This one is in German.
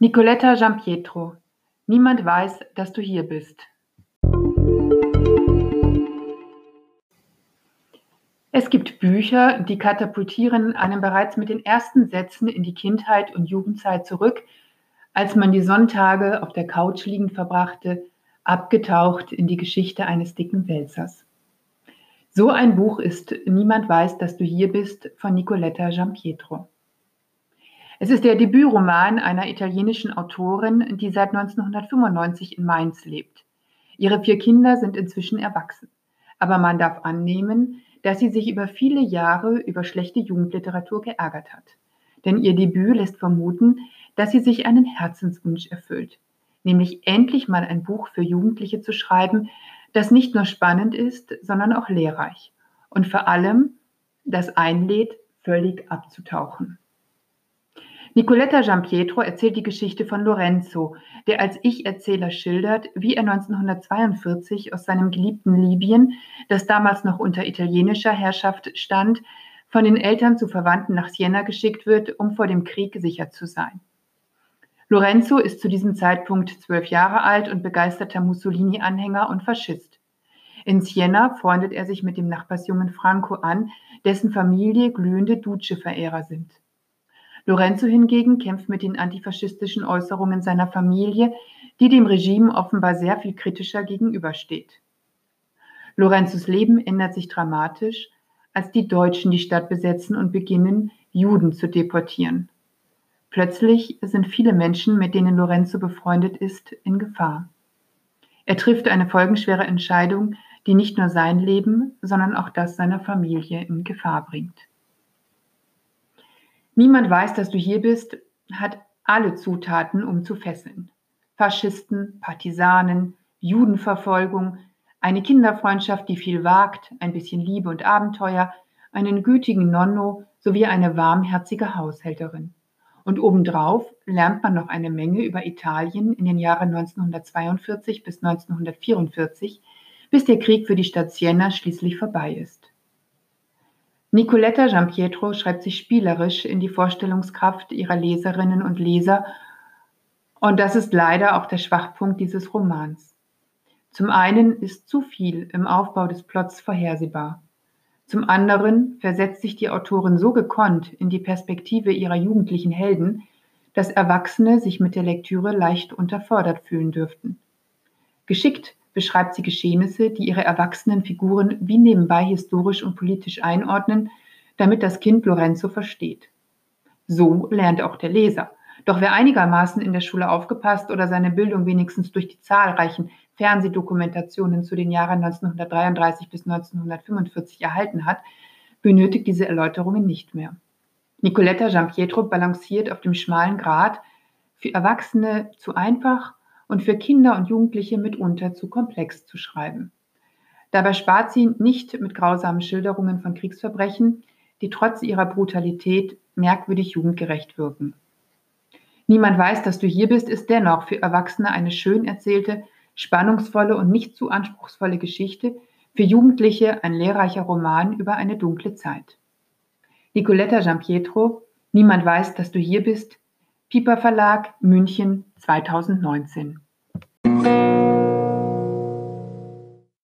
Nicoletta Giampietro Niemand weiß, dass du hier bist. Es gibt Bücher, die katapultieren einen bereits mit den ersten Sätzen in die Kindheit und Jugendzeit zurück, als man die Sonntage auf der Couch liegend verbrachte, abgetaucht in die Geschichte eines dicken Wälzers. So ein Buch ist Niemand weiß, dass du hier bist von Nicoletta Giampietro. Es ist der Debütroman einer italienischen Autorin, die seit 1995 in Mainz lebt. Ihre vier Kinder sind inzwischen erwachsen. Aber man darf annehmen, dass sie sich über viele Jahre über schlechte Jugendliteratur geärgert hat. Denn ihr Debüt lässt vermuten, dass sie sich einen Herzenswunsch erfüllt, nämlich endlich mal ein Buch für Jugendliche zu schreiben, das nicht nur spannend ist, sondern auch lehrreich und vor allem das einlädt, völlig abzutauchen. Nicoletta Giampietro erzählt die Geschichte von Lorenzo, der als Ich-Erzähler schildert, wie er 1942 aus seinem geliebten Libyen, das damals noch unter italienischer Herrschaft stand, von den Eltern zu Verwandten nach Siena geschickt wird, um vor dem Krieg sicher zu sein. Lorenzo ist zu diesem Zeitpunkt zwölf Jahre alt und begeisterter Mussolini-Anhänger und Faschist. In Siena freundet er sich mit dem Nachbarsjungen Franco an, dessen Familie glühende Duce-Verehrer sind. Lorenzo hingegen kämpft mit den antifaschistischen Äußerungen seiner Familie, die dem Regime offenbar sehr viel kritischer gegenübersteht. Lorenzos Leben ändert sich dramatisch, als die Deutschen die Stadt besetzen und beginnen, Juden zu deportieren. Plötzlich sind viele Menschen, mit denen Lorenzo befreundet ist, in Gefahr. Er trifft eine folgenschwere Entscheidung, die nicht nur sein Leben, sondern auch das seiner Familie in Gefahr bringt. Niemand weiß, dass du hier bist, hat alle Zutaten, um zu fesseln. Faschisten, Partisanen, Judenverfolgung, eine Kinderfreundschaft, die viel wagt, ein bisschen Liebe und Abenteuer, einen gütigen Nonno sowie eine warmherzige Haushälterin. Und obendrauf lernt man noch eine Menge über Italien in den Jahren 1942 bis 1944, bis der Krieg für die Stadt Siena schließlich vorbei ist. Nicoletta Giampietro schreibt sich spielerisch in die Vorstellungskraft ihrer Leserinnen und Leser und das ist leider auch der Schwachpunkt dieses Romans. Zum einen ist zu viel im Aufbau des Plots vorhersehbar. Zum anderen versetzt sich die Autorin so gekonnt in die Perspektive ihrer jugendlichen Helden, dass Erwachsene sich mit der Lektüre leicht unterfordert fühlen dürften. Geschickt beschreibt sie Geschehnisse, die ihre erwachsenen Figuren wie nebenbei historisch und politisch einordnen, damit das Kind Lorenzo versteht. So lernt auch der Leser. Doch wer einigermaßen in der Schule aufgepasst oder seine Bildung wenigstens durch die zahlreichen Fernsehdokumentationen zu den Jahren 1933 bis 1945 erhalten hat, benötigt diese Erläuterungen nicht mehr. Nicoletta Giampietro balanciert auf dem schmalen Grat, für Erwachsene zu einfach und für Kinder und Jugendliche mitunter zu komplex zu schreiben. Dabei spart sie nicht mit grausamen Schilderungen von Kriegsverbrechen, die trotz ihrer Brutalität merkwürdig jugendgerecht wirken. Niemand weiß, dass du hier bist, ist dennoch für Erwachsene eine schön erzählte, spannungsvolle und nicht zu anspruchsvolle Geschichte, für Jugendliche ein lehrreicher Roman über eine dunkle Zeit. Nicoletta Giampietro, Niemand weiß, dass du hier bist, Piper Verlag, München 2019